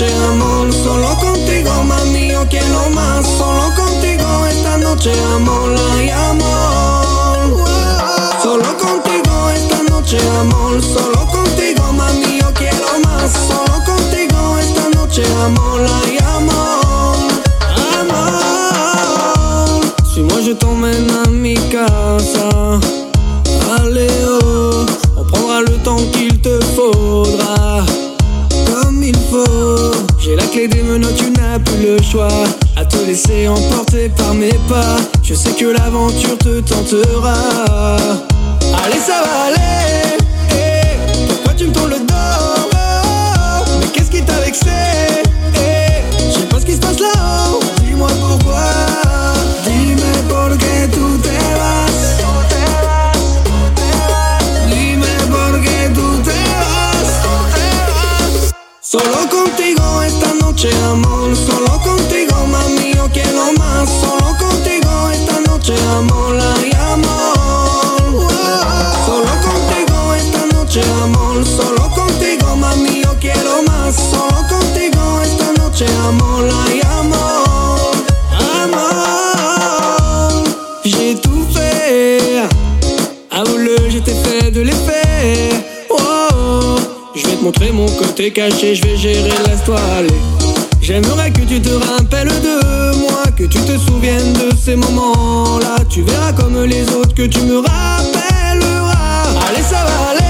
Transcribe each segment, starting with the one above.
noche, amor. Solo contigo, mami, yo quiero más. Solo contigo esta noche, amor, ay, amor. Solo contigo esta noche, amor. Solo contigo, mami, yo quiero más. Solo contigo esta noche, amor, ay, l'aventure te tentera. Allez, ça va aller. Eh, pourquoi tu me tournes le dos? Mais qu'est-ce qui t'a vexé? Eh, je sais pas ce qui se passe là-haut. Dis-moi pourquoi. Dime tu te vas. Solo contigo esta noche, amor. Solo contigo, mami, yo quiero noche amor la y amor. Solo contigo esta noche amor. Solo contigo mami yo quiero más. Solo contigo esta noche amor la y amor Amor J'ai tout fait. Ah, oh, Avoue-le j'étais fait de l'effet. Oh, oh, oh. Je vais te montrer mon côté caché Je vais gérer laisse-toi aller J'aimerais que tu te rappelles de moi, que tu te souviennes de ces moments-là. Tu verras comme les autres que tu me rappelleras. Allez, ça va aller.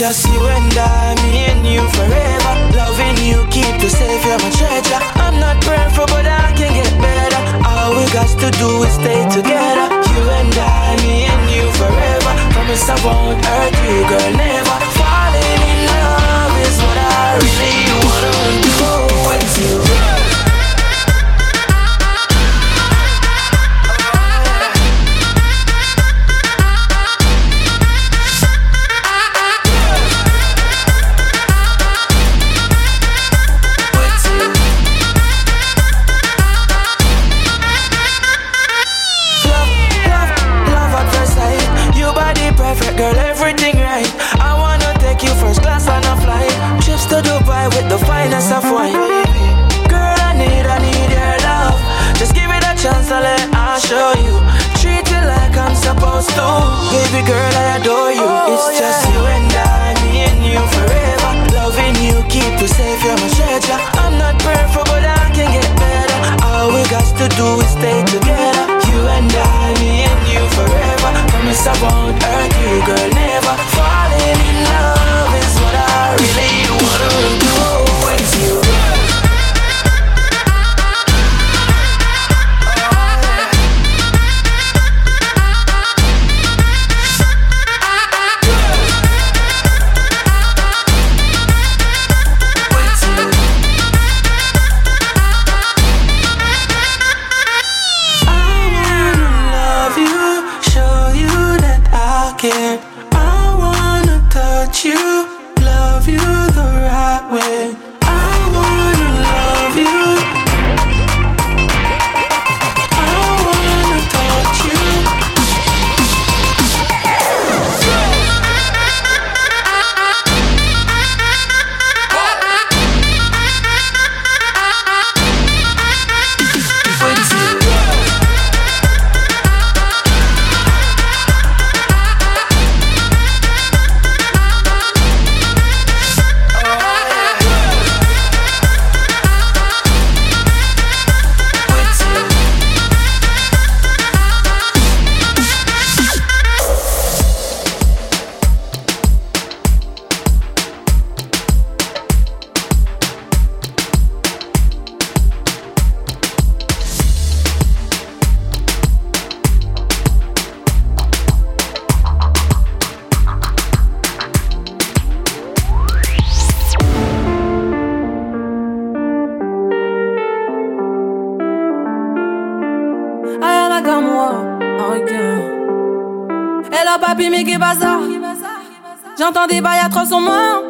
Just you and I, me and you forever. Loving you, keep you safe, you're my treasure. I'm not praying for, but I can get better. All we got to do is stay together. You and I, me and you forever. Promise I won't hurt you, girl, never. Falling in love is what I really J'entends des bails atroces en moi.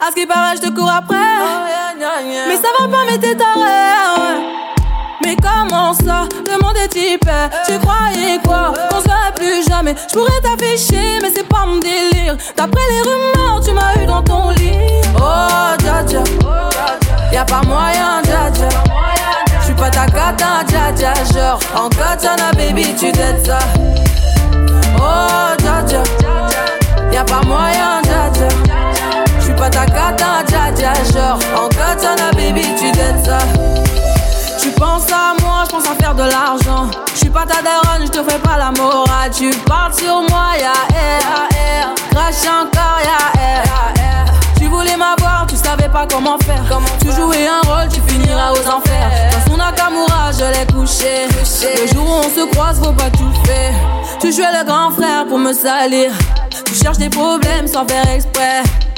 À ce qui paraît, je te cours après. Mais ça va pas, mais t'es taré. Mais comment ça, le monde est type Tu croyais quoi? On se plus jamais. Je pourrais t'afficher mais c'est pas mon délire. D'après les rumeurs tu m'as eu dans ton lit. Oh dja dja. Y'a pas moyen dja dja. J'suis pas ta cata dja dja. Genre en katana baby tu t'aides ça Genre en katana baby tu t'aides ça tu penses à moi, je pense à faire de l'argent. Je suis pas ta daronne, je te fais pas la morale. Tu parles sur moi, ya air, crash encore, ya air. Tu voulais m'avoir, tu savais pas comment faire. Comment tu jouais un rôle, tu finiras aux enfers. Dans son Nakamura, je l'ai couché. Le jour où on se croise, faut pas tout faire. Tu jouais le grand frère pour me salir. Tu cherches des problèmes sans faire exprès.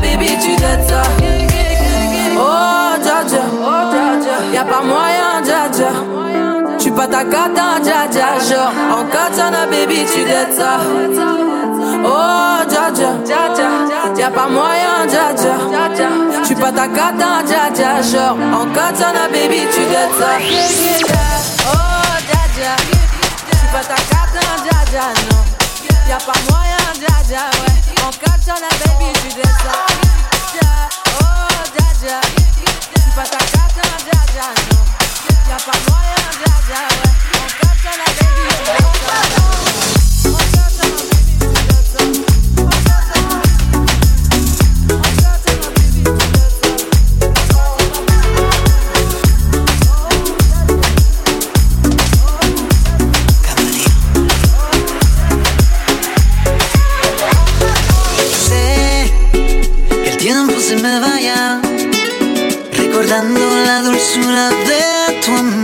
baby, tu ça. Oh, dja. Y'a pas moyen, dja. J'suis pas ta cata, dja dja. Genre, en katana, baby, tu dettes ça. Oh, dja. Y'a pas moyen, dja. J'suis pas ta cata, dja dja. Genre, en katana, baby, tu dettes ça. Oh, dja. J'suis pas ta cata, dja dja, non. Y'a pas moyen, dja On catch on a baby, tu descends. Ja, oh, one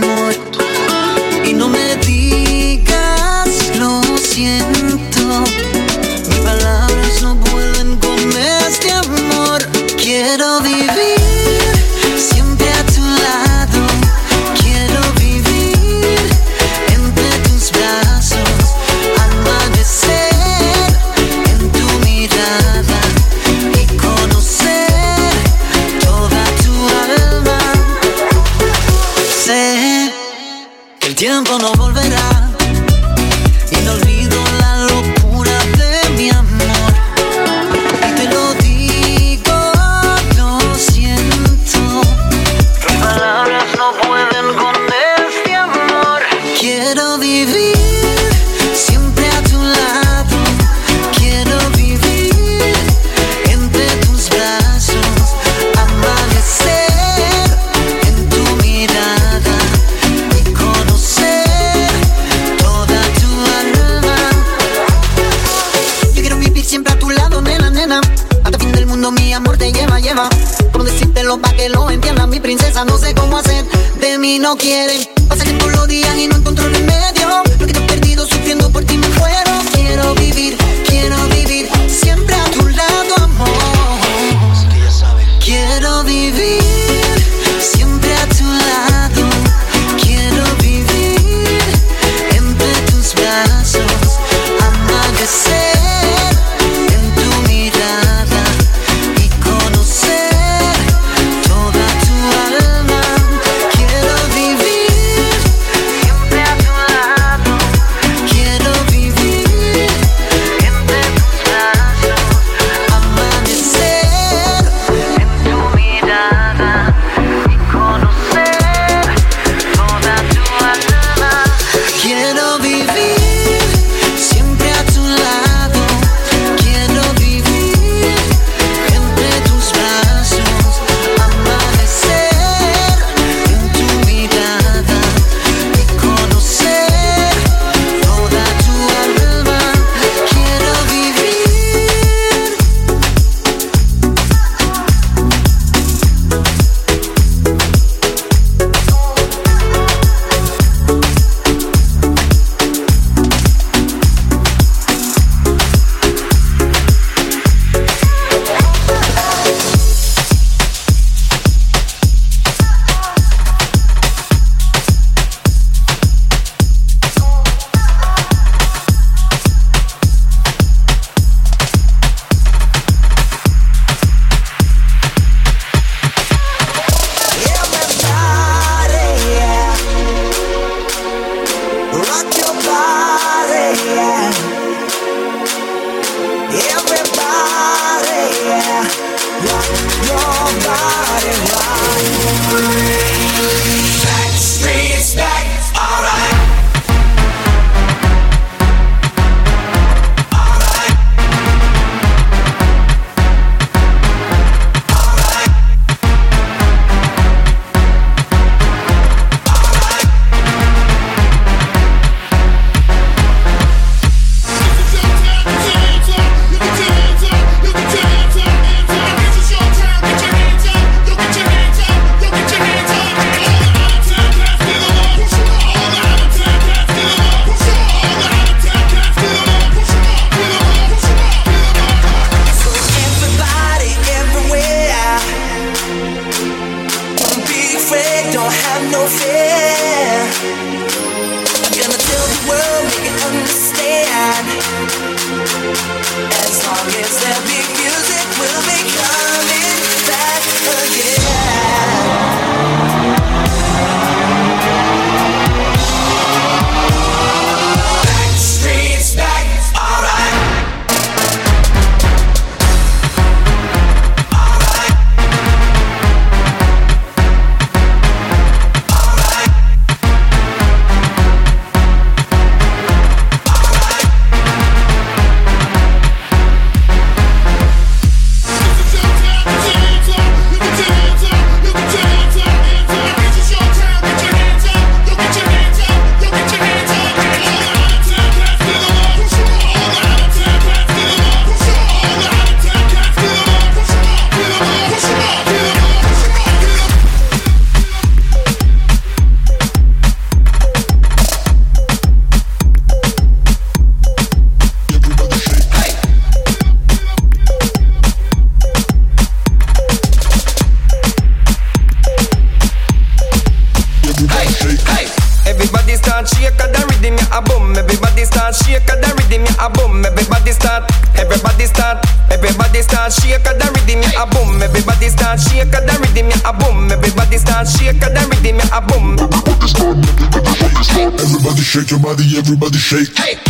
shake of the rhythm, yeah, a boom. Everybody start shake of the rhythm, yeah, a boom. Everybody start, everybody start, everybody start shake of the rhythm, yeah, a boom. Everybody start shake of the rhythm, yeah, a boom. Everybody start shake of the rhythm, yeah, a boom. Everybody start, everybody start, everybody shake your body, everybody shake. Hey.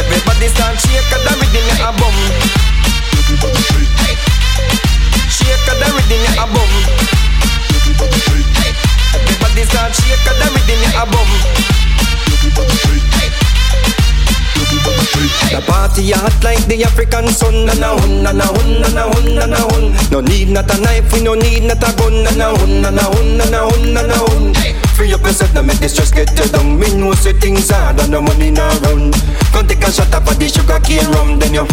Everybody start shake of the can't shake her, them within your abum. The party hot like the African sun. And a hun, and a hun, and a hun, and a hun. No need not a knife, we no need not a gun. And a hun, and a hun, and a hun, and a hun. Free up yourself, now make this stress get you down Me know say things hard and the money not round Come take a shot up of the sugar cane rum Then you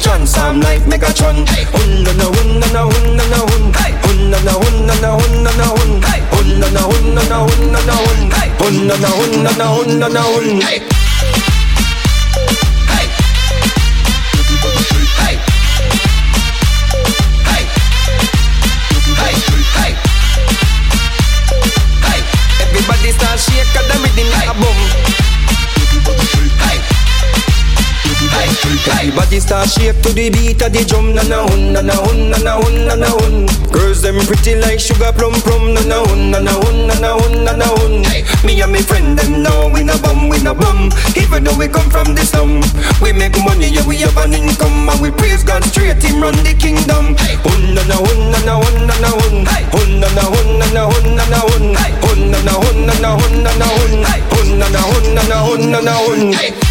transform life Megatron Hun na na hun na na hun na na hun Hun na na hun na na hun na na hun Hun na na hun na na hun na na hun Hun na na hun na na hun na na hun to the beat of the drum Na na hun, na na hun, na na hun, na na hun Girls them pretty like sugar plum plum Na na hun, na na hun, na na hun, na na hun Me and me friend them now we no bum, we no bum Even though we come from the slum We make money, yeah we have an income And we praise God straight, him run the kingdom Hun, na na hun, na na hun, na na hun Hun, na na hun, na na hun, na na hun Hun, na na hun, na na hun, na na hun Hun, na na hun, na na hun, na na hun shake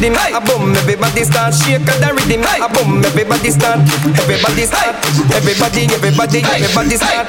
rhythm like a boom. Everybody start shake the rhythm like a boom. Everybody start, everybody start, everybody, everybody, everybody start.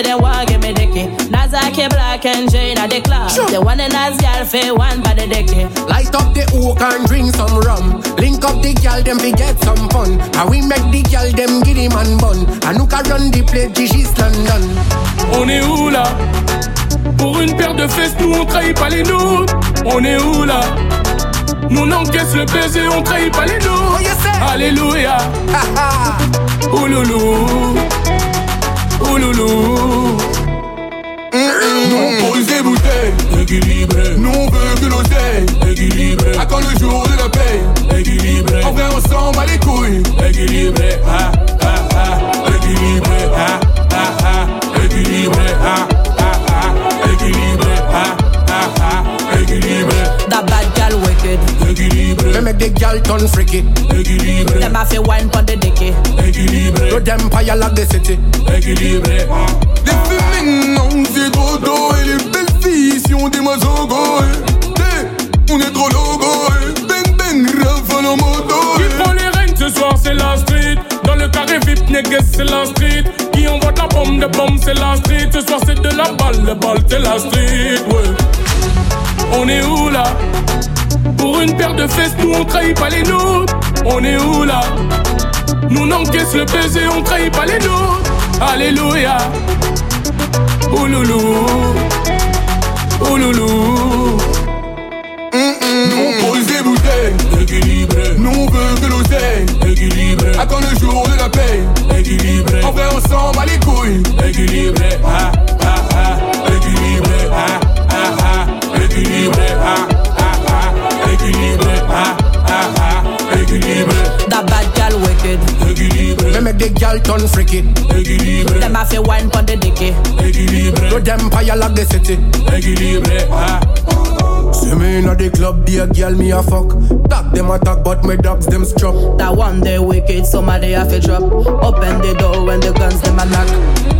a bambi, they want give me dicky. Nazaki black and Jane at the club. The one in Naz gal fe one by the dicky. Light up the oak and drink some rum. Link up the gal, them we get some fun. And we make the gal, them giddy man bun. And can run the place, Gigi's London. On est où là? Pour une paire de fesses, nous on trahit pas les nôtres. On est où là? Nous on encaisse le baiser, on trahit pas les nôtres. Alléluia. Ouloulou. Ouloulou. Nous on pose des bouteilles, équilibré. Nous on veut que l'oseille, équilibré. Attends le jour de la paye, équilibré. En vrai, on s'en bat les couilles, équilibré. Ah, ah, ah, équilibré. Ah, ah, ah, équilibré. Ah, ah, ah, équilibré. Ah, ah, ah, équilibré. We make the gal turn freaky. équilibré, Them a fi wine pon the dicky. équilibré, Road empire like the city. équilibré. Les féminines, non, c'est trop tôt. Et les belles filles, si on dit moi zogo. eh. On est trop logo. eh. Ben ben, rafale en moto. Qui prend les règnes ce soir, c'est la street. Dans le carré VIP, négues, c'est la street. Qui envoie de la bombe de bombe, c'est la street. Ce soir, c'est de la balle, le balle, c'est la street. Ouais. On est où là? Pour une paire de fesses, nous on trahit pas les nôtres. On est où là? Nous on encaisse le baiser, on trahit pas les nôtres. Alléluia. Ouloulou. Ouloulou. Nous on pose des bouteilles, équilibré. Nous on veut que l'oseille, équilibré. Attends le jour de la paye, équilibré. En vrai, on s'en bat les couilles, équilibré. Ah, Équilibré. Me make the gal turn freaky, équilibré. Them have to wine pon the dicky. Équilibré. No them fire like the city, équilibré. Ah. See me inna the club, be a girl me a fuck. Dog them attack, but my dogs them struck. That one day wicked, somebody have to drop. Open the door when the guns them a knock.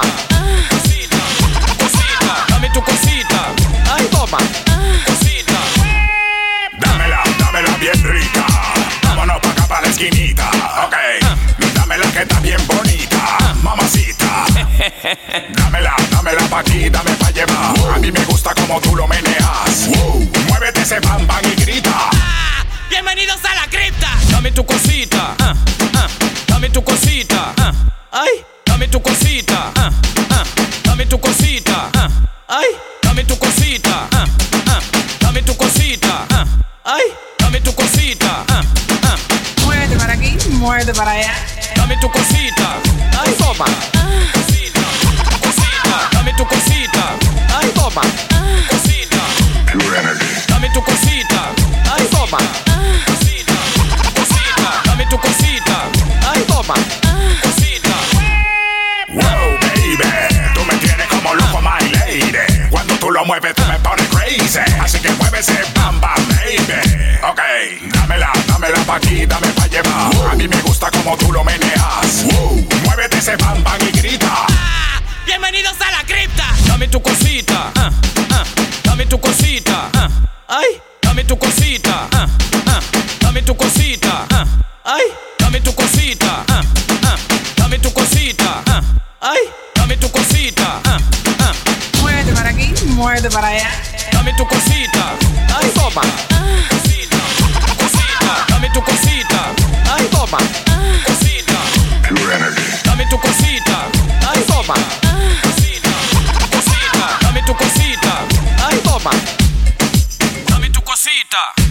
toma, cosita, cosita, dame tu cosita, ay, toma, cosita. Dámela, dámela bien rica. Vámonos pa' acá pa' la esquinita. Ok. Dámela que está bien bonita. Mamacita. Dámela, dámela pa' aquí, dame pa' llevar. A mí me gusta como tú lo meneas. Muévete ese bam bam y grita. Bienvenidos a la cripta. Dame tu cosita, ah, ah, dame tu cosita, ah, ay, dame tu cosita, ah, ah, dame tu cosita, ah, ay, dame tu cosita, ah, ah, dame tu cosita, ah, ay, dame tu cosita, ah, ah, Muévete para aquí, muévete para allá. dame tu cosita, ay, toma, cosita, cosita, dame tu cosita, ay, toma, cosita, dame tu cosita, ay, toma, lo mueves, tú me pones crazy. Así que mueve ese bam bam, baby. Ok, dámela, dámela pa' aquí, dame pa' llevar. A mí me gusta como tú lo meneas. Muévete ese bam bam y grita. Bienvenidos a la cripta. Dame tu cosita, ah, ah, dame tu cosita, ah, ay, dame tu cosita, ah, ah, dame tu cosita, ah, ay, dame tu cosita, ah, ah, dame tu cosita, ah, ay, dame tu cosita, muerde para allá. Dame tu cosita, ai toma. Ah. Cosita, dá-me tu cosita, ai toma. Cosita, pure energy. Dame tu cosita, ai toma. Ah. Cosita, dá-me tu cosita, ai toma. Dá-me tu cosita.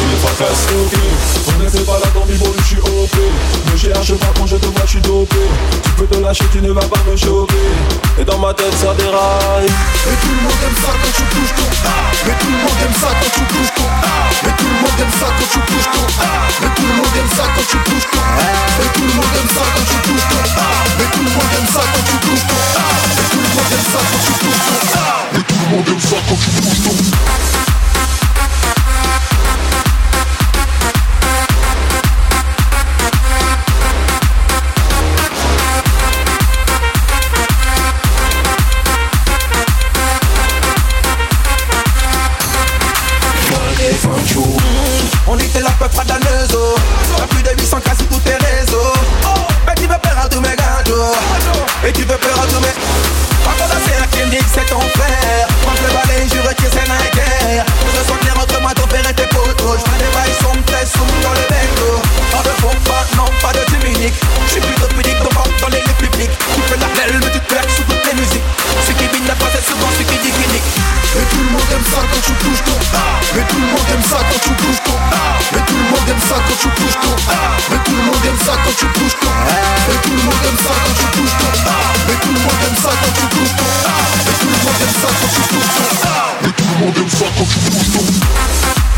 tu les fracasses Ok, on était pas là dans mes je suis OP Ne cherche pas quand je te vois, je suis dopé. Tu peux te lâcher, tu ne vas pas me choquer Et dans ma tête ça déraille. Mais tout le monde aime ça quand tu touches ton art Mais tout le monde aime ça quand tu touches ton art Mais tout le monde aime ça quand tu touches ton art Mais tout le monde aime ça quand tu touches ton art Mais tout le monde aime ça quand tu touches ton art Mais tout le monde aime ça quand tu touches ton art Mais tout le monde aime ça quand tu touches ton art Mais tout le monde aime ça quand tu touches ton zakoczył kruszką Wytul modem zakoczył kruszką Wytul modem zakoczył kruszką Wytul modem zakoczył kruszką Wytul modem zakoczył kruszką Wytul modem zakoczył kruszką Wytul modem zakoczył kruszką Wytul modem zakoczył kruszką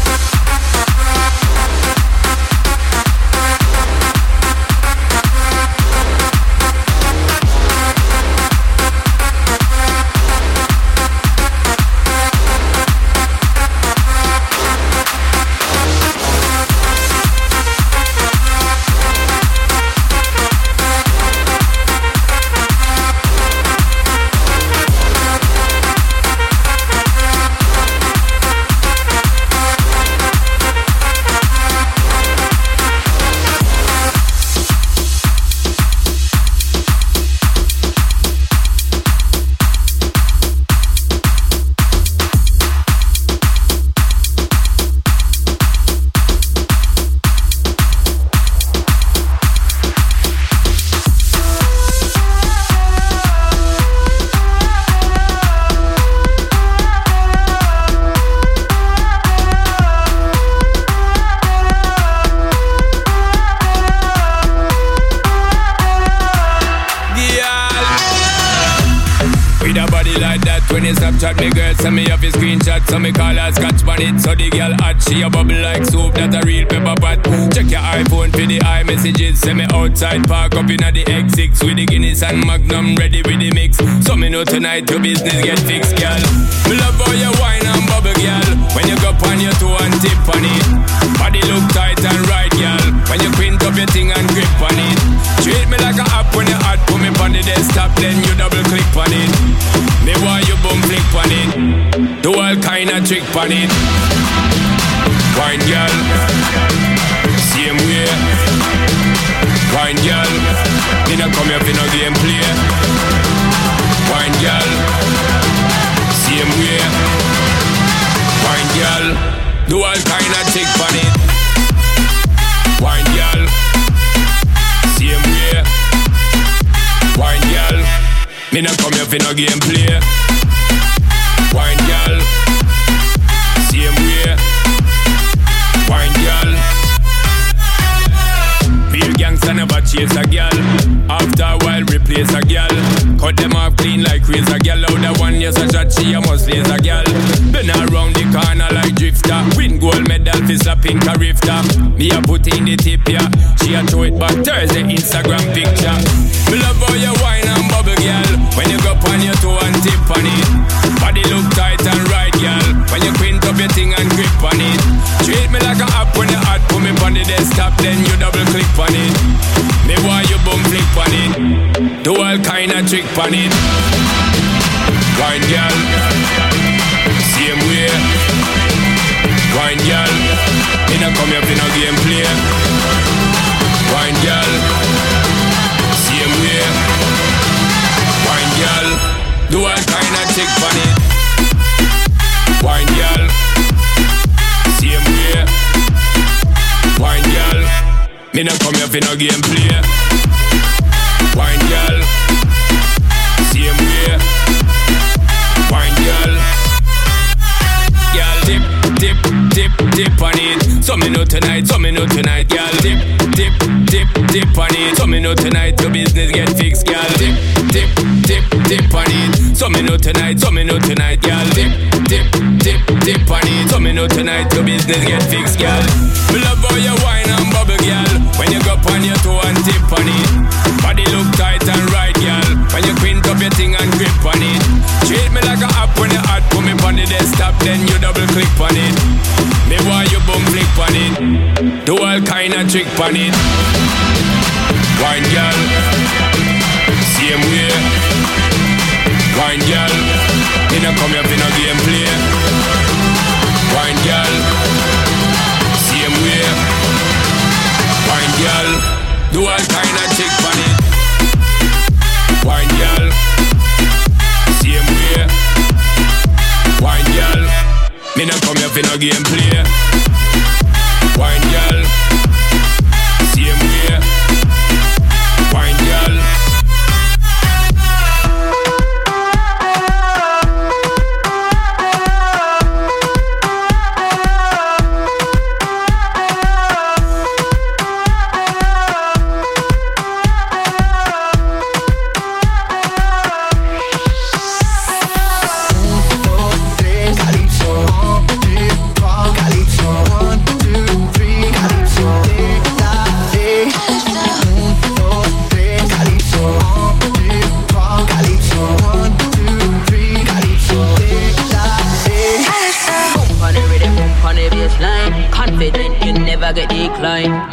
park up inna the X6 with the Guinness and Magnum ready with the mix. So me know tonight your business get fixed, girl. Me love how you wine and bubble, girl. When you go on your toe and tip on it, body look tight and right, girl. When you quint up your thing and grip on it, treat me like a app when you hot. Put me on the desktop, then you double click on it. Me want you boom flick on it. Do all kind of trick on it. Do all kind of trick on it. Wine girl. Same way. Wine girl. Not come here for no game play. Wine girl. Same way. Wine girl. Do all kind of trick on it. Wine girl. Same way. Wine girl. Me not come here for no game play. Tonight, so me know tonight, girl. Dip, dip, dip, dip on it. So me know tonight your business get fixed, girl. Dip, dip, dip, dip on it. So me know tonight, so me know tonight, girl. Dip, dip, dip, dip on it. So me know tonight your business get fixed, girl. Me love how you wine and bubble, girl. When you go on your toe and tip on it. Body look tight and right, girl. When you quint up your thing and grip on it. Treat me like a app when you hot. Put me on the desktop, then you double click on it. Me want you boom flick on it. Do all kind of trick on it. Wine girl. Same way. Wine girl. Me not come here for no game play. Wine girl. Same way. Wine girl. Do all kind of trick on it. Wine girl. Same way. Wine girl. Me not come in a game play.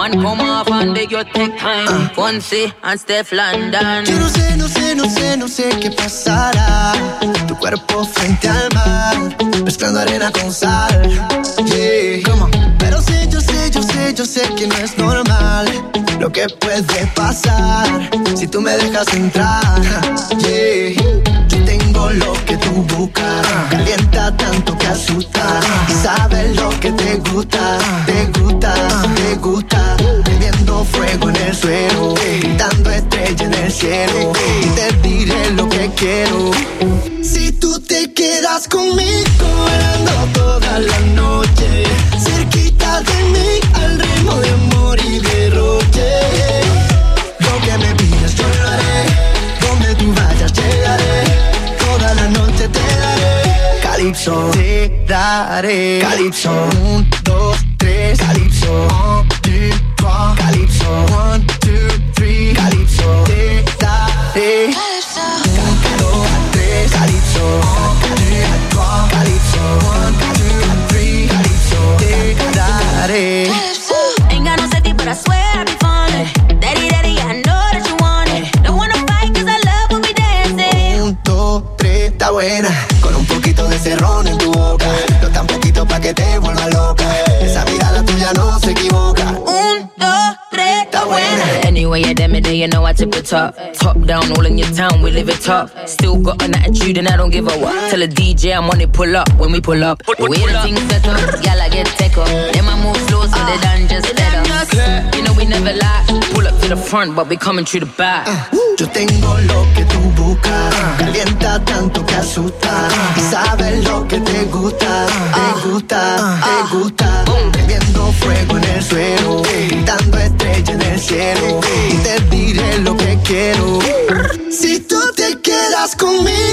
Man, come off and beg you take time. Fonse and Steph London. Yo no sé, no sé, no sé, no sé qué pasará. Tu cuerpo frente al mar, mezclando arena con sal. Yeah. Pero sé, yo sé, yo sé, yo sé que no es normal lo que puede pasar si tú me dejas entrar. Yeah. Yo tengo lo que tú buscas, calienta tanto que asusta. Y sabes lo que te gusta, te gusta, gusta, te gusta. Prendiendo fuego en el suelo, dando estrella en el cielo. Y te diré lo que quiero. Si tú te quedas conmigo, bailando toda la noche. Cerquita de mí, al ritmo de amor y derroche. Lo que me pidas, yo lo haré. Donde tú vayas, llegaré. Toda la noche te daré. Calypso, te daré. Calypso, un, Oh. Anyway, damn it, day, you know I tip the top. Top down, all in your town, we live it up, Still got an attitude and I don't give a what. Tell a DJ I'm on it, pull up when we pull up. We the things settle, y'all I get take up. Then I move slow so they done just better. You know we never lie. Pull up to the front, but we coming through the back. Yo tengo lo que tú buscas, calienta tanto que asusta. Y sabes lo que te gusta, te gusta, te gusta. Prendiendo fuego en el suelo, dando estrellas en el cielo. Y te diré lo que quiero. Si tú te quedas conmigo.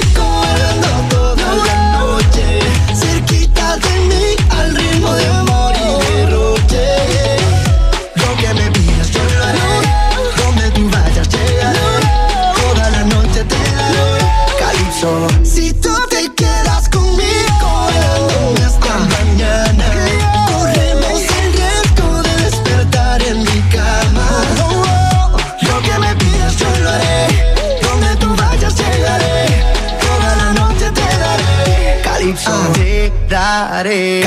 রে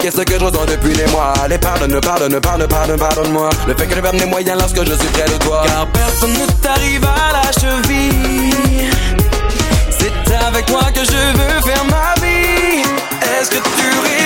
t'expliquer ce que je ressens depuis des mois? Allez, pardonne, pardonne, pardonne, pardonne, pardonne-moi le fait que je perde mes moyens lorsque je suis près de toi. Car personne ne t'arrive à la cheville. C'est avec toi que je veux faire ma vie. Est-ce que tu réalises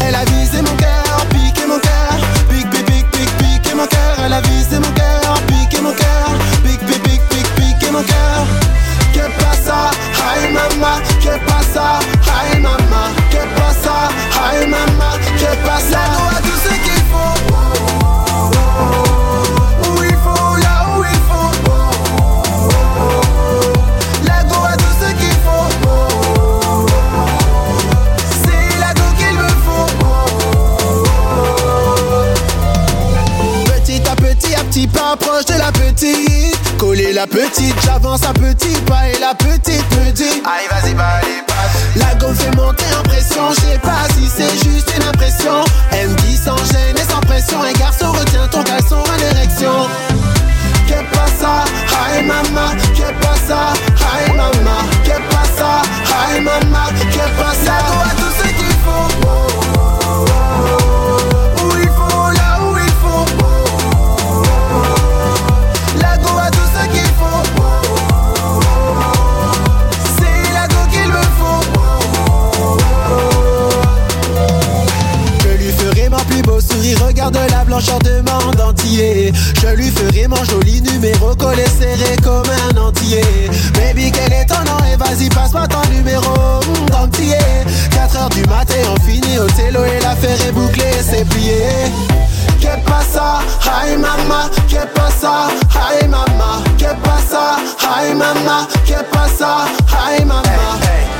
Elle a visé mon cœur, piqué mon cœur. Pique, pique, pique, pique, piqué mon cœur. Elle a visé mon cœur, piqué mon cœur. Pique, pique, pique, pique, piqué mon cœur. Que pasa, ay mama. Que pasa, ay mama. Que pasa, ay mama. Que pasa la petite, j'avance à petit pas Et la petite me dit Aïe vas-y bah allez passe. La gomme fait monter en pression Je sais pas si c'est juste une impression. Elle me dit sans gêne et sans pression Un garçon retient ton caleçon en érection Que pasa, ay mama Que pasa, ay mama. Que pasa, ay mama Que pasa Regarde la blancheur de mon dentier Je lui ferai mon joli numéro Collé serré comme un entier. Baby quel est ton nom? Et vas-y passe-moi ton numéro. D'entier 4 heures du matin on finit au télo Et l'affaire est bouclée c'est plié. Que pasa, ay mama. Que pasa, ay mama. Que pasa, ay mama. Que pasa, ay mama. Là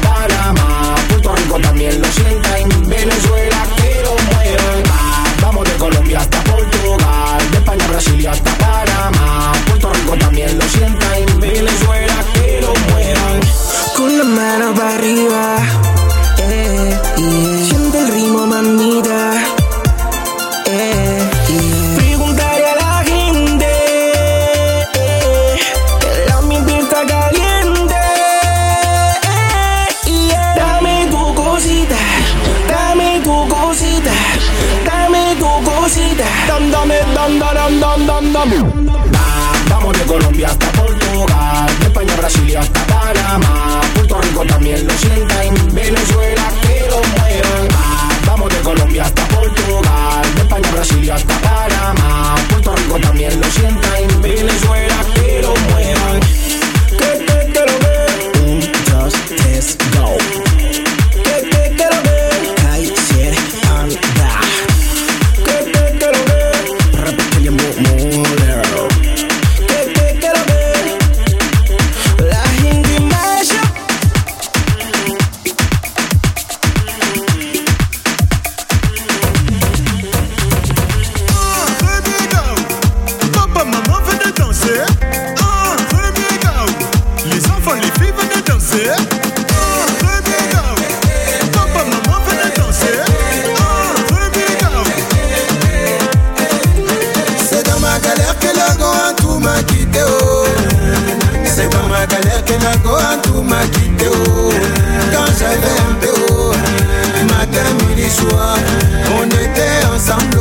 On était ensemble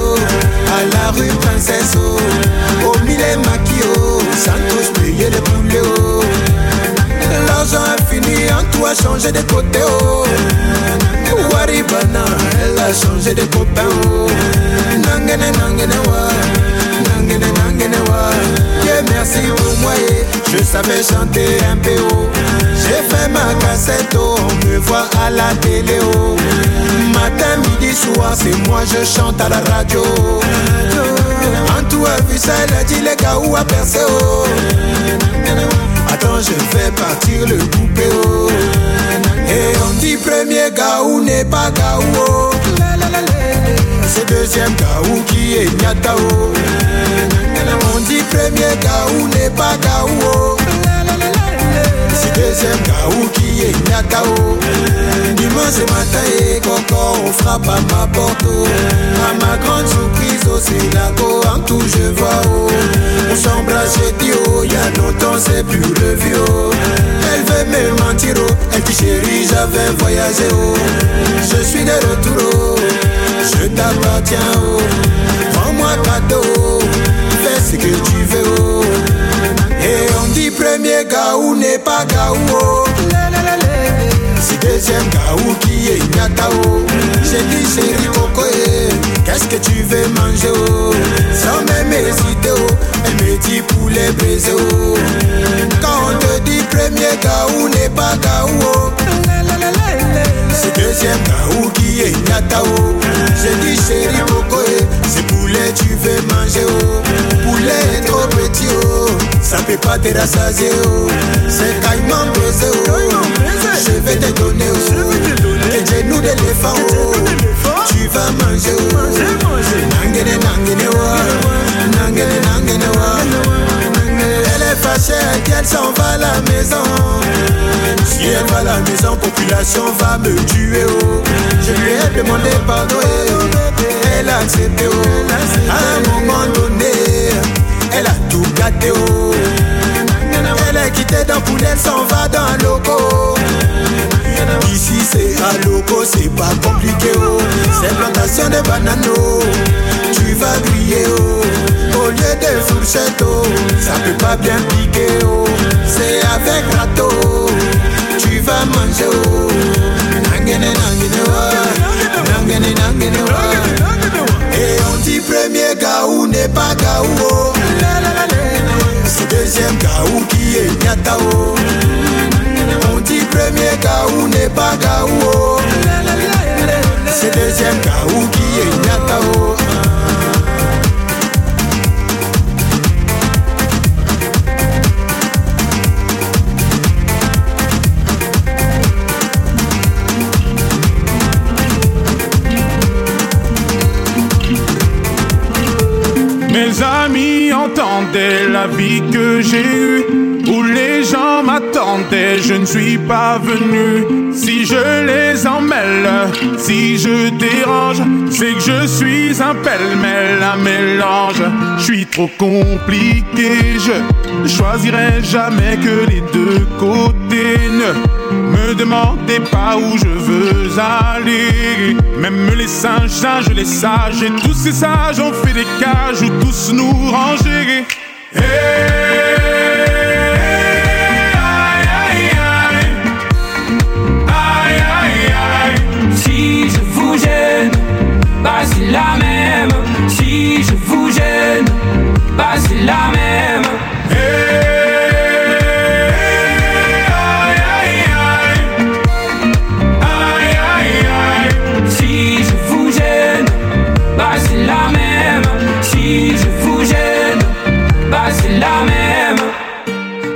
à la rue Princesse, au milieu maquillot, Santos payer le poulet. L'argent a fini en toi changé de côté. Oh. Waribana, elle a changé de copain. Oh. Nangene, nangene. Eh. Je savais chanter un PO. Oh. J'ai fait ma cassette, oh. on me voit à la télé. Oh. Matin, midi, soir, c'est moi, je chante à la radio. En tout vu ça, elle a dit les gars où à percer. Oh. Attends, je fais partir le coupé. Oh. Et on dit premier gars où n'est pas gars où. Oh c'est deuxième Kaou qui est Nyatao. On dit premier Kaou n'est pas Kaou. C'est deuxième Kaou qui est Nyatao. Dimanche matin et encore on frappe à ma porte. À ma grande surprise, au c'est la en tout je vois. Oh. On s'embrasse, j'ai dit oh, y'a longtemps c'est plus le vieux. Elle veut me mentir, oh. elle dit chérie, j'avais voyagé. Oh. Je suis de retour. Oh je t'appartiens, oh. prends-moi cadeau, fais ce que tu veux. Oh. Et on dit premier gaou n'est pas gaou. Oh. Si deuxième gaou qui est ignatao, j'ai dit chérie coco, eh, qu'est-ce que tu veux manger oh? Sans même hésiter, oh. elle me dit pour les oh. Quand on te dit premier gaou n'est pas gaou. Oh. C'est deuxième gaou qui est Nyatao. J'ai dit chérie eh, c'est poulet tu veux manger. Oh. Poulet est trop petit, oh. ça peut pas te rassasier. Oh. C'est caïman baiser. Oh. Je vais te donner oh. les genoux d'éléphant. Oh. Tu vas manger. Oh. Nangene, nangene, wa. Nangene, nangene, wa. Fâchée, elle s'en va à la maison. Si elle va à la maison, population va me tuer. Oh. Je lui ai demandé pardon. eh. Elle a accepté. Oh. À un moment donné, elle a tout gâté. Oh. Elle est quittée dans poulet, elle s'en va dans loco. Ici c'est à loco, c'est pas compliqué. Oh. C'est plantation de bananes. oh. Tu vas griller. Oh. Au lieu de fourchette, oh. ça peut pas bien piquer. Oh. C'est avec râteau. Tu vas manger. Oh. Nangene, nangene, wa. Nangene, nangene, wa. Et on dit premier gaou n'est pas gaou. oh. C'est deuxième gaou qui est Nyatao. On dit premier gaou n'est pas gaou. oh. C'est deuxième gaou qui est Nyatao. Mes amis entendaient la vie que j'ai eue, où les gens m'attendaient, je ne suis pas venu. Si je les emmêle, si je dérange, c'est que je suis un pêle-mêle, un mélange. Je suis trop compliqué, je choisirai jamais que les deux côtés. Demandez pas où je veux aller. Même les singes, singes, les sages, et tous ces sages ont fait des cages où tous nous ranger.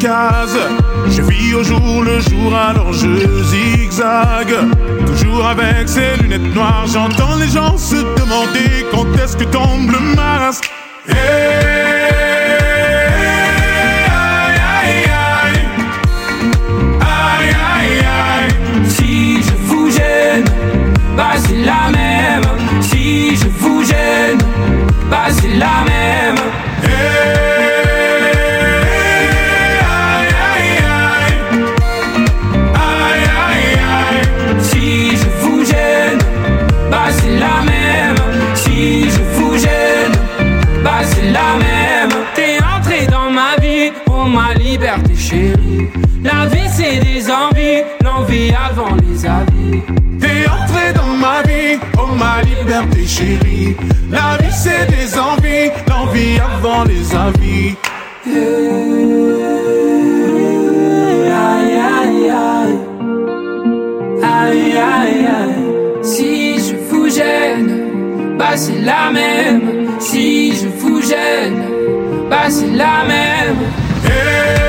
Je vis au jour le jour, alors je zigzague. Toujours avec ces lunettes noires, j'entends les gens se demander quand est-ce que tombe le masque. Hey, bah c'est la même. Si je vous gêne, bah c'est la même. Chérie. La vie c'est des envies, l'envie avant les avis. Aïe aïe aïe. Aïe aïe aïe. Si je vous gêne Bah c'est la même. Si je vous gêne Bah c'est la même. Hey,